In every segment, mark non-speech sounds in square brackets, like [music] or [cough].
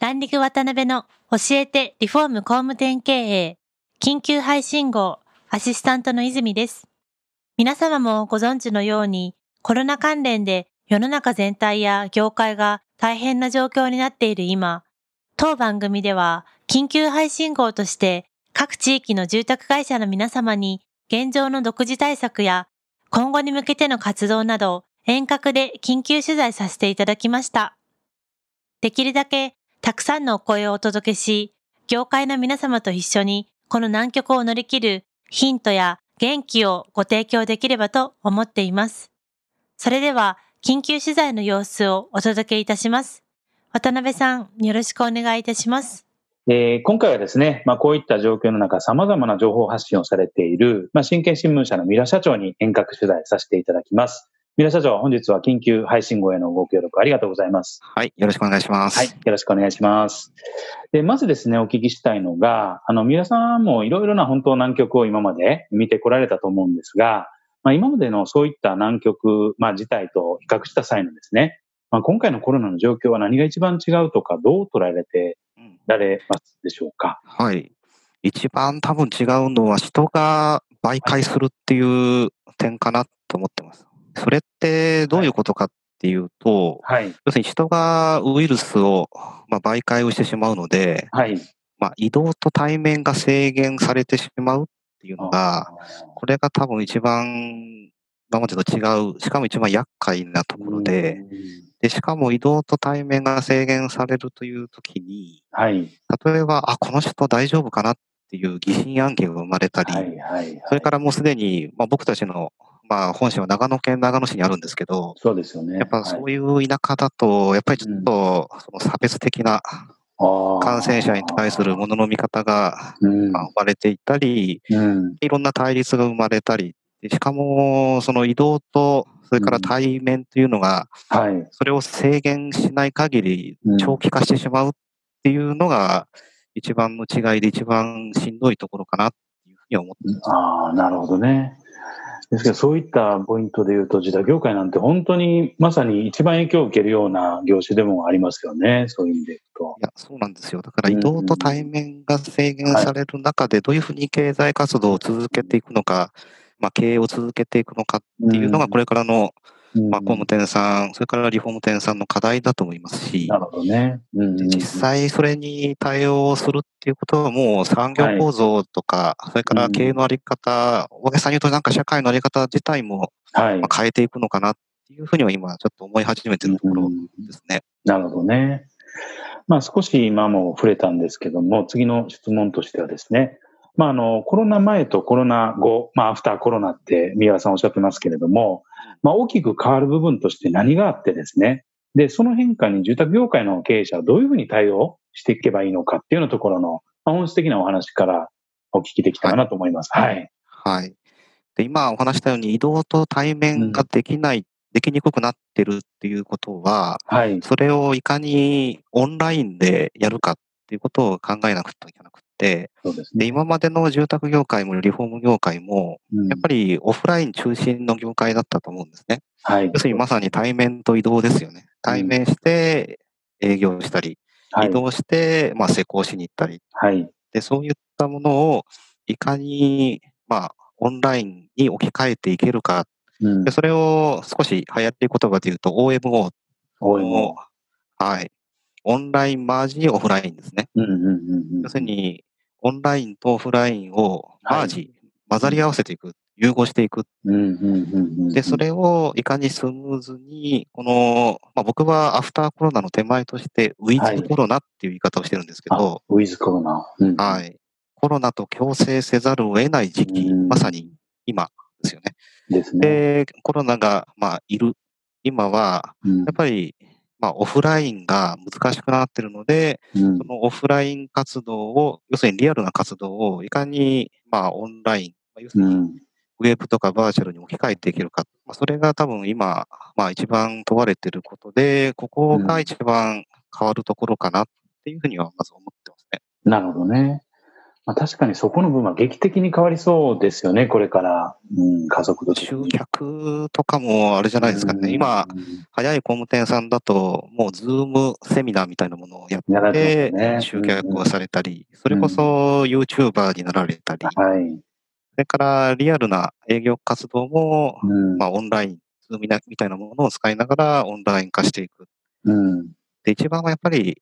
ランディング渡辺の教えてリフォーム工務店経営緊急配信号アシスタントの泉です皆様もご存知のようにコロナ関連で世の中全体や業界が大変な状況になっている今、当番組では緊急配信号として各地域の住宅会社の皆様に現状の独自対策や今後に向けての活動など遠隔で緊急取材させていただきました。できるだけたくさんのお声をお届けし、業界の皆様と一緒にこの難局を乗り切るヒントや元気をご提供できればと思っています。それでは緊急取材の様子をお届けいたします。渡辺さん、よろしくお願いいたします。えー、今回はですね、まあ、こういった状況の中、様々な情報発信をされている、まあ、新経新聞社の三浦社長に遠隔取材させていただきます。三浦社長、本日は緊急配信後へのご協力ありがとうございます。はい、よろしくお願いします。はい、よろしくお願いします。で、まずですね、お聞きしたいのが、あの、三浦さんもいろいろな本当難局を今まで見てこられたと思うんですが、まあ、今までのそういった難局、まあ、事態と比較した際のですね、まあ、今回のコロナの状況は何が一番違うとか、どう捉えられてられますでしょうか？はい。一番多分違うのは人が媒介するっていう点かなと思ってます。それってどういうことかっていうと、はい、要するに人がウイルスを、まあ、媒介をしてしまうので、はい、まあ、移動と対面が制限されてしまうっていうのが、これが多分一番今までと違う、しかも一番厄介なところで、で、しかも移動と対面が制限されるというときに、はい、例えば、あ、この人大丈夫かなっていう疑心暗鬼が生まれたり、はいはい、それからもうすでに、まあ、僕たちの、まあ、本社は長野県長野市にあるんですけど、そうですよね。やっぱそういう田舎だと、やっぱりちょっと、その差別的な感染者に対するものの見方が生まれていたり、いろんな対立が生まれたり、しかもその移動と、それから対面というのが、それを制限しない限り長期化してしまうっていうのが、一番の違いで一番しんどいところかなっていうふうに思ってます。ああ、なるほどね。ですけど、そういったポイントで言うと、自宅業界なんて本当にまさに一番影響を受けるような業種でもありますよね、そういう意味で言うと。いや、そうなんですよ。だから移動と対面が制限される中で、どういうふうに経済活動を続けていくのか、まあ、経営を続けていくのかっていうのが、これからの、まあ、工務店さん、それからリフォーム店さんの課題だと思いますし、なるほどね。実際それに対応するっていうことはもう産業構造とか、それから経営のあり方、大げさに言うとなんか社会のあり方自体も、まあ、変えていくのかなっていうふうには今ちょっと思い始めてるところですね。なるほどね。まあ少し今も触れたんですけども、次の質問としてはですね、まあ、あの、コロナ前とコロナ後、まあ、アフターコロナって三輪さんおっしゃってますけれども、まあ、大きく変わる部分として何があってですね、で、その変化に住宅業界の経営者はどういうふうに対応していけばいいのかっていうようなところの、まあ、本質的なお話からお聞きできたらなと思います。はい。はい。で、今お話したように移動と対面ができない、うん、できにくくなってるっていうことは、はい。それをいかにオンラインでやるかっていうことを考えなくてはいけなくで今までの住宅業界もリフォーム業界も、やっぱりオフライン中心の業界だったと思うんですね。はい、要するにまさに対面と移動ですよね。対面して営業したり、移動してまあ施工しに行ったり、はい、で、そういったものをいかにまあオンラインに置き換えていけるか、うん、でそれを少し流行っている言葉で言うと OMO。OMO。はい。オンラインマージオフラインですね。要するに、オンラインとオフラインをマージ、はい、混ざり合わせていく、融合していく。で、それをいかにスムーズに、この、まあ、僕はアフターコロナの手前として、ウィズコロナっていう言い方をしてるんですけど、はい、ウィズコロナ、うん、はい。コロナと共生せざるを得ない時期、まさに今ですよね。ですね。で、コロナが、まあ、いる、今は、やっぱりまあ、オフラインが難しくなってるので、うん、そのオフライン活動を、要するにリアルな活動をいかに、まあ、オンライン、要するに、ウェブとかバーチャルに置き換えていけるか。まあ、それが多分今、まあ一番問われていることで、ここが一番変わるところかなっていうふうにはまず思ってますね。なるほどね。まあ、確かにそこの部分は劇的に変わりそうですよね、これから、うん、家族と集客とかもあれじゃないですかね、今、早い工務店さんだと、もうズームセミナーみたいなものをやって、ね、集客をされたり、それこそ YouTuber になられたり、はい、それからリアルな営業活動も、まあ、オンライン、ズームみたいなものを使いながらオンライン化していく。うん、で一番はやっぱり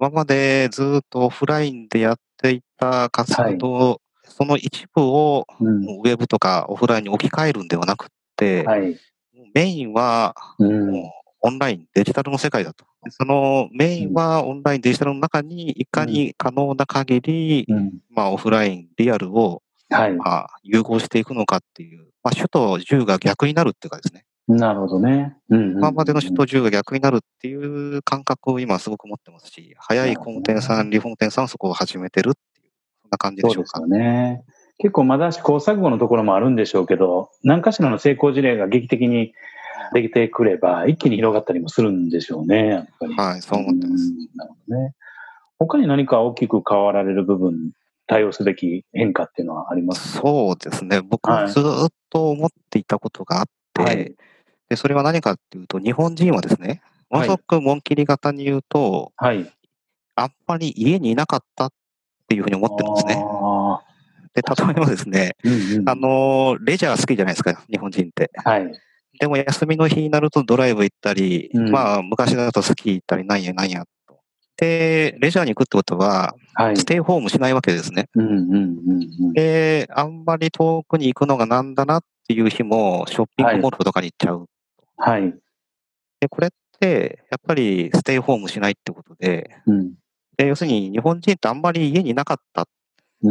今までずっとオフラインでやっていた活動、はい、その一部を、ウェブとかオフラインに置き換えるんではなくて、はい、メインは、オンライン、デジタルの世界だと。そのメインはオンライン、デジタルの中にいかに可能な限り、うん、まあオフライン、リアルを、はい、まあ融合していくのかっていう、まあ主と従が逆になるっていうかですね。なるほどね。今までの首都10が逆になるっていう感覚を今すごく持ってますし、早い工務店さん、リフォーム店さんはそこを始めてるっていう、そんな感じでしょうか。そうですよね。結構まだ試行錯誤のところもあるんでしょうけど、何かしらの成功事例が劇的にできてくれば、一気に広がったりもするんでしょうね、やっぱり。はい、そう思ってます。なるほどね。他に何か大きく変わられる部分、対応すべき変化っていうのはありますそうですね。僕はずっと思っていたことがあって、はいで、それは何かっていうと、日本人はですね、ものすごく紋切り型に言うと、はい、あんまり家にいなかったっていうふうに思ってるんですね。で、例えばですね、うんうん、あの、レジャー好きじゃないですか、日本人って。はい。でも休みの日になるとドライブ行ったり、うん、まあ昔だとスキー行ったりなんやなんやと。で、レジャーに行くってことは、はい、ステイホームしないわけですね。で、あんまり遠くに行くのがなんだなっていう日もショッピングモールとかに行っちゃう。はい。で、これって、やっぱりステイホームしないってことで、うん、で要するに日本人ってあんまり家にいなかった。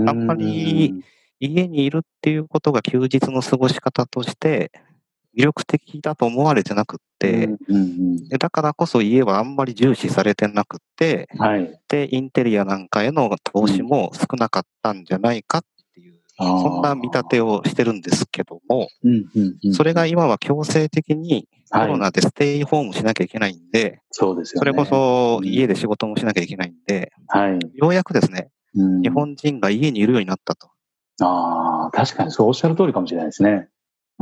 あんまり家にいるっていうことが休日の過ごし方として魅力的だと思われてなくって、だからこそ家はあんまり重視されてなくって、はい、で、インテリアなんかへの投資も少なかったんじゃないかそんな見立てをしてるんですけども、それが今は強制的にコロナでステイホームしなきゃいけないんで、そうですよそれこそ家で仕事もしなきゃいけないんで、はい、ようやくですね、日本人が家にいるようになったと。ああ、確かにそうおっしゃる通りかもしれないですね。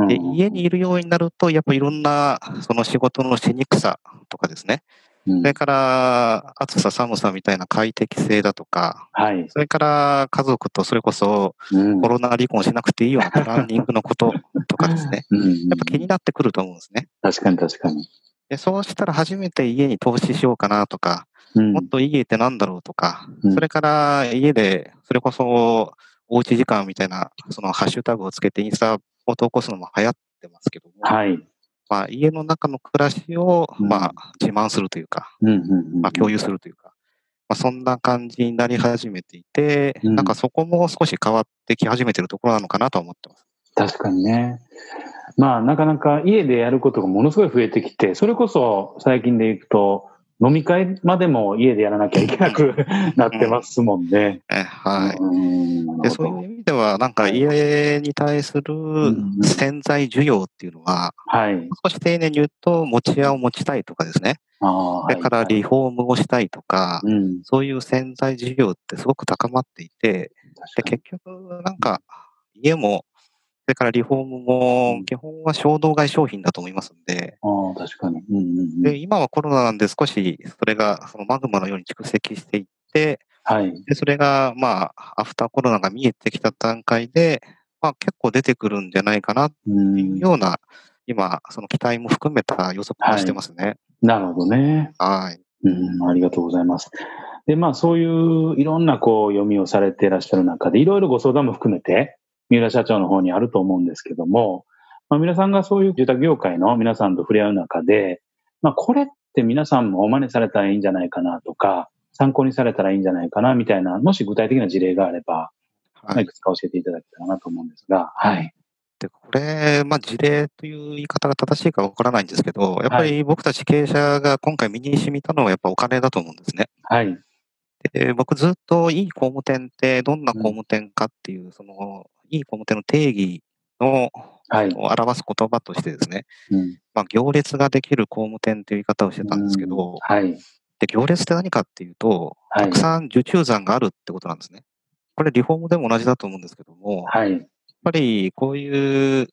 で家にいるようになると、やっぱいろんなその仕事のしにくさとかですね、それから、暑さ寒さみたいな快適性だとか、はい、それから家族とそれこそコロナ離婚しなくていいようなプランニングのこととかですね、やっぱ気になってくると思うんですね。確かに確かに。でそうしたら初めて家に投資しようかなとか、うん、もっと家ってなんだろうとか、うん、それから家で、それこそおうち時間みたいな、そのハッシュタグをつけてインスタを投稿するのも流行ってますけども、はい、まあ、家の中の暮らしを、まあ、自慢するというか、まあ、共有するというか、まあ、そんな感じになり始めていて、なんかそこも少し変わってき始めてるところなのかなと思ってます。確かにね。まあ、なかなか家でやることがものすごい増えてきて、それこそ最近でいくと、飲み会までも家でやらなきゃいけなくなってますもんね。うん、はい。で、そういう意味では、なんか家に対する潜在需要っていうのは、はい、少し丁寧に言うと、持ち屋を持ちたいとかですね。それからリフォームをしたいとか、はいはい、そういう潜在需要ってすごく高まっていて、で結局なんか家もれからリフォームも、基本は衝動買い商品だと思いますんで。ああ、確かに、うんうんうん。で、今はコロナなんで少し、それが、そのマグマのように蓄積していって、はい。で、それが、まあ、アフターコロナが見えてきた段階で、まあ、結構出てくるんじゃないかなっていうような、うん、今、その期待も含めた予測をしてますね。はい、なるほどね。はい。うん、ありがとうございます。で、まあ、そういういろんなこう読みをされていらっしゃる中で、いろいろご相談も含めて、三浦社長の方にあると思うんですけども、まあ、皆さんがそういう住宅業界の皆さんと触れ合う中で、まあ、これって皆さんも真似されたらいいんじゃないかなとか、参考にされたらいいんじゃないかなみたいな、もし具体的な事例があれば、はい、いくつか教えていただけたらなと思うんですが、はい。で、これ、まあ、事例という言い方が正しいかわからないんですけど、やっぱり僕たち経営者が今回身に染みたのはやっぱお金だと思うんですね。はい。で僕ずっといい工務店ってどんな工務店かっていう、うん、その、いい工務店の定義の、はい、表す言葉としてですね、うん、まあ、行列ができる工務店という言い方をしてたんですけど、うん、はい。で、行列って何かっていうと、たくさん受注残があるってことなんですね。これリフォームでも同じだと思うんですけども、はい。やっぱりこういう、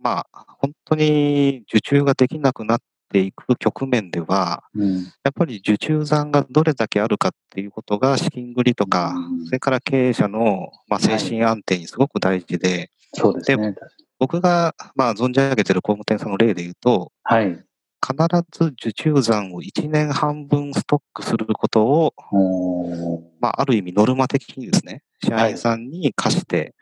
まあ、本当に受注ができなくなっていく局面では、うん、やっぱり受注残がどれだけあるかっていうことが資金繰りとか、うん、それから経営者の、まあ、精神安定にすごく大事で、はい、そうですね。僕が、まあ、存じ上げている工務店さんの例で言うと、はい。必ず受注残を1年半分ストックすることを、まあ、ある意味ノルマ的にですね、社員さんに貸して、はい、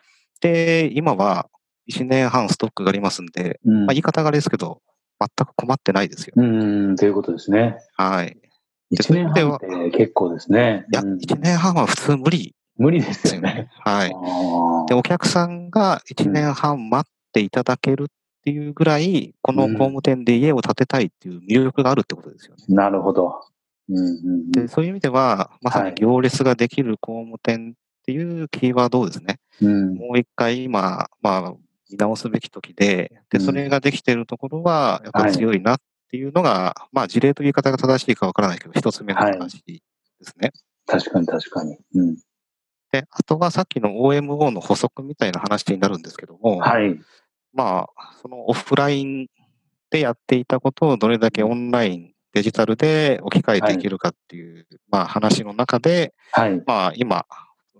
で、今は1年半ストックがありますんで、うん、まあ、言い方があれですけど、全く困ってないですよ、ね。うん、ということですね。はい。1年半って結構ですね。いや、1年半は普通無理。無理ですよね。はい。で、お客さんが1年半待っていただけるっていうぐらい、この工務店で家を建てたいっていう魅力があるってことですよね。うん、なるほど。うんうんうん、でそういう意味では、まさに行列ができる工務店っていうキーワードをですね、うん、もう一回今、まあ、見直すべき時で、で、それができているところは、やっぱり強いなっていうのが、はい、まあ、事例という言い方が正しいかわからないけど、一つ目の話ですね、はい。確かに確かに。うん。で、あとはさっきの OMO の補足みたいな話になるんですけども、はい。まあ、そのオフラインでやっていたことをどれだけオンライン、デジタルで置き換えていけるかっていう、はい、まあ話の中で、はい、まあ今、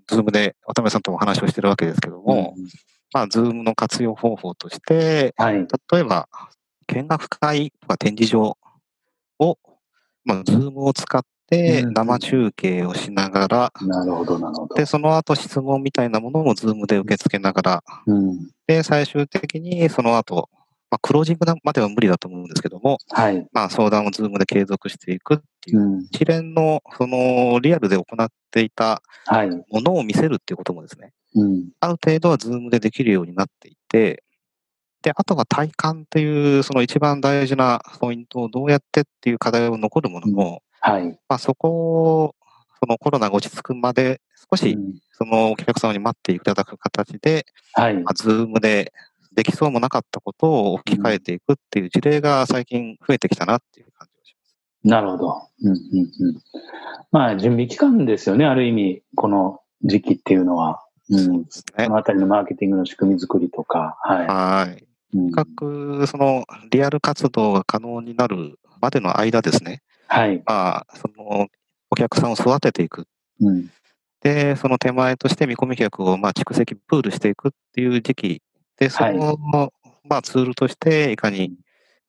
Zoom で渡辺さんとも話をしてるわけですけども、うん、まあ Zoom の活用方法として、はい、例えば見学会とか展示場を、まあ Zoom を使って生中継をしながら、なるほど、なるほど。で、その後質問みたいなものも Zoom で受け付けながら、うん、で、最終的にその後、まあ、クロージングまでは無理だと思うんですけども、はい。まあ、相談を Zoom で継続していくっていう、一連の、その、リアルで行っていたものを見せるっていうこともですね、うん、ある程度は Zoom でできるようになっていて、で、あとは体感っていう、その一番大事なポイントをどうやってっていう課題を残るものも、うん、はい。まあ、そこを、そのコロナが落ち着くまで少し、そのお客様に待っていただく形で、はい。まあ、ズームでできそうもなかったことを置き換えていくっていう事例が最近増えてきたなっていう感じがします。なるほど。うんうんうん。まあ、準備期間ですよね、ある意味、この時期っていうのは。うん。そうですね。そのあたりのマーケティングの仕組み作りとか。はい。はい。とにかく、その、リアル活動が可能になるまでの間ですね。はい。まあ、その、お客さんを育てていく。うん。で、その手前として見込み客を、まあ、蓄積プールしていくっていう時期で、その、はい、まあ、ツールとして、いかに、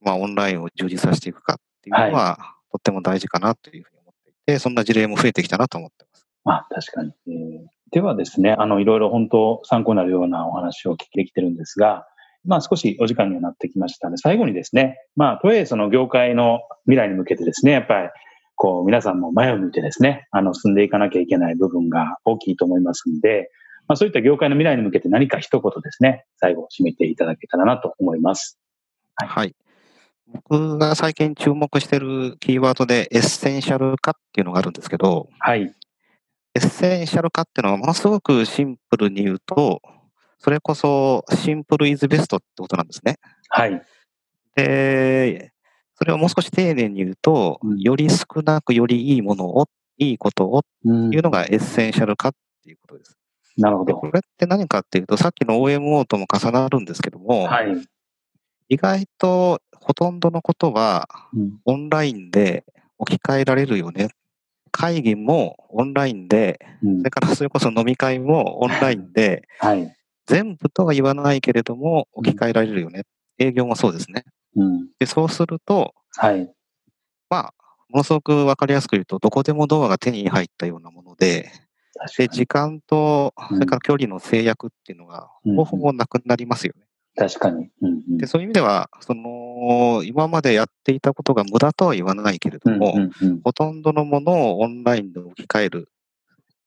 まあ、オンラインを充実させていくかっていうのは、はい、とっても大事かなというふうに思っていて、そんな事例も増えてきたなと思ってます。まあ、確かに。えー、ではですね、あの、いろいろ本当参考になるようなお話を聞きできてるんですが、まあ少しお時間にはなってきましたので、最後にですね、まあ、とはいえその業界の未来に向けてですね、やっぱり、こう、皆さんも前を向いてですね、あの、進んでいかなきゃいけない部分が大きいと思いますんで、まあ、そういった業界の未来に向けて何か一言ですね、最後締めていただけたらなと思います。はい。はい、僕が最近注目しているキーワードでエッセンシャル化っていうのがあるんですけど、はい。エッセンシャル化っていうのはものすごくシンプルに言うと、それこそ simple is best ってことなんですね。はい。で、それをもう少し丁寧に言うと、うん、より少なくよりいいものを、いいことをっていうのがエッセンシャル化っていうことです。なるほど。これって何かっていうと、さっきの OMO とも重なるんですけども、はい、意外とほとんどのことはオンラインで置き換えられるよね。会議もオンラインで、うん、それから [laughs] それこそ飲み会もオンラインで、はい、全部とは言わないけれども置き換えられるよね。営業もそうですね。うん、でそうすると、はい、まあ、ものすごくわかりやすく言うと、どこでもドアが手に入ったようなもので、で、時間と、それから距離の制約っていうのが、ほぼほぼなくなりますよね。確かに、うんうん。で、そういう意味では、その、今までやっていたことが無駄とは言わないけれども、うんうんうん、ほとんどのものをオンラインで置き換える。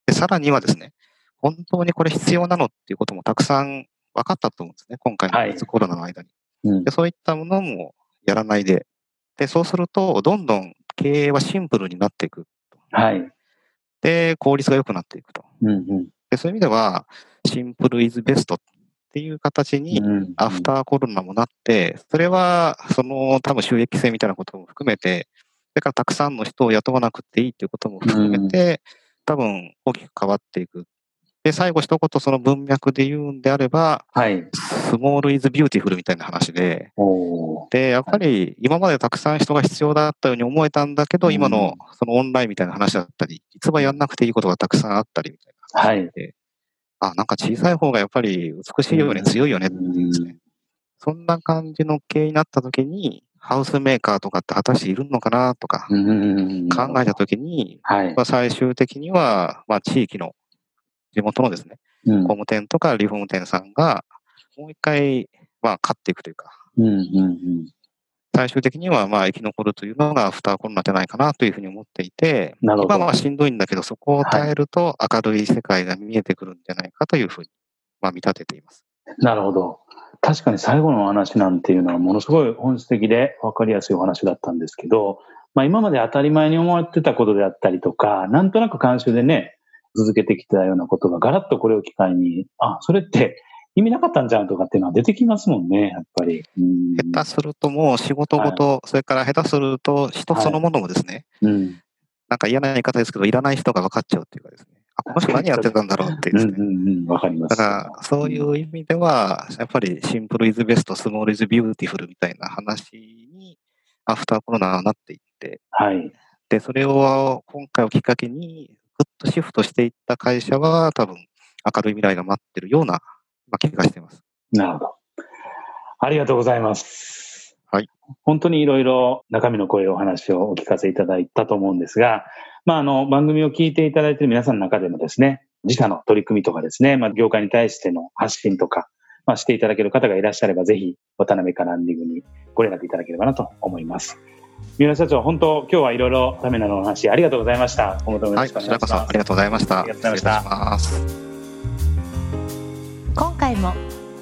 で、さらにはですね、本当にこれ必要なのっていうこともたくさん分かったと思うんですね。今回のコロナの間に、はいうん、で。そういったものもやらないで。で、そうすると、どんどん経営はシンプルになっていく。はい。で、効率が良くなっていくと。うんうん、でそういう意味では、シンプルイズベストっていう形に、アフターコロナもなって、それは、その多分収益性みたいなことも含めて、それからたくさんの人を雇わなくていいっていうことも含めて、多分大きく変わっていく。で、最後一言その文脈で言うんであれば、はい、 small is beautiful みたいな話で、で、やっぱり今までたくさん人が必要だったように思えたんだけど、今のそのオンラインみたいな話だったり、実はやんなくていいことがたくさんあったりみたいな話で、はい、あ、なんか小さい方がやっぱり美しいように強いよねっていうですね。そんな感じの経営になった時に、ハウスメーカーとかって果たしているのかなとか、考えたときに、はい、まあ、最終的には、まあ、地域の、地元のですね、うん、工務店とかリフォーム店さんが、もう一回、まあ、勝っていくというか、うんうんうん、最終的には、まあ、生き残るというのがアフターコロナじゃないかなというふうに思っていて、今はしんどいんだけど、そこを耐えると明るい世界が見えてくるんじゃないかというふうに、まあ、見立てています。なるほど。確かに最後のお話なんていうのはものすごい本質的で分かりやすいお話だったんですけど、まあ、今まで当たり前に思われてたことであったりとか、なんとなく慣習でね、続けてきたようなことがガラッとこれを機会に、あ、それって意味なかったんじゃんとかっていうのは出てきますもんね、やっぱり。下手するともう仕事ごと、はい、それから下手すると人そのものもですね、はい、うん、なんか嫌な言い方ですけど、いらない人が分かっちゃうっていうかですね。あ、この人何やってたんだろうってですね。うんうんわかります。だから、そういう意味では、やっぱり simple is best、small is beautiful みたいな話に、アフターコロナはなっていって、はい。で、それを今回をきっかけに、ぐっとシフトしていった会社は、多分、明るい未来が待ってるような、まあ、気がしています。なるほど。ありがとうございます。はい。本当にいろいろ中身の濃いお話をお聞かせいただいたと思うんですが、まあ、あの、番組を聞いていただいている皆さんの中でもですね、自社の取り組みとかですね、まあ、業界に対しての発信とか、まあ、していただける方がいらっしゃれば、ぜひ、渡辺カランディングにご連絡いただければなと思います。三浦社長、本当、今日はいろいろためなのお話ありがとうございました。今後ともよろしくお願いします。はい、ありがとうございました。ありがとうございました。今回も、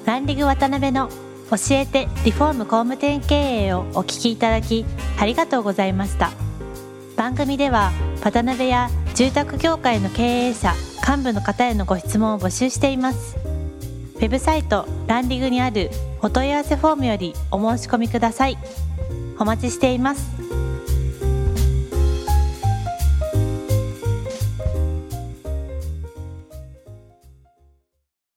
ランディング渡辺の教えてリフォーム工務店経営をお聞きいただき、ありがとうございました。番組では渡辺や住宅業界の経営者幹部の方へのご質問を募集していますウェブサイトランディングにあるお問い合わせフォームよりお申し込みくださいお待ちしています。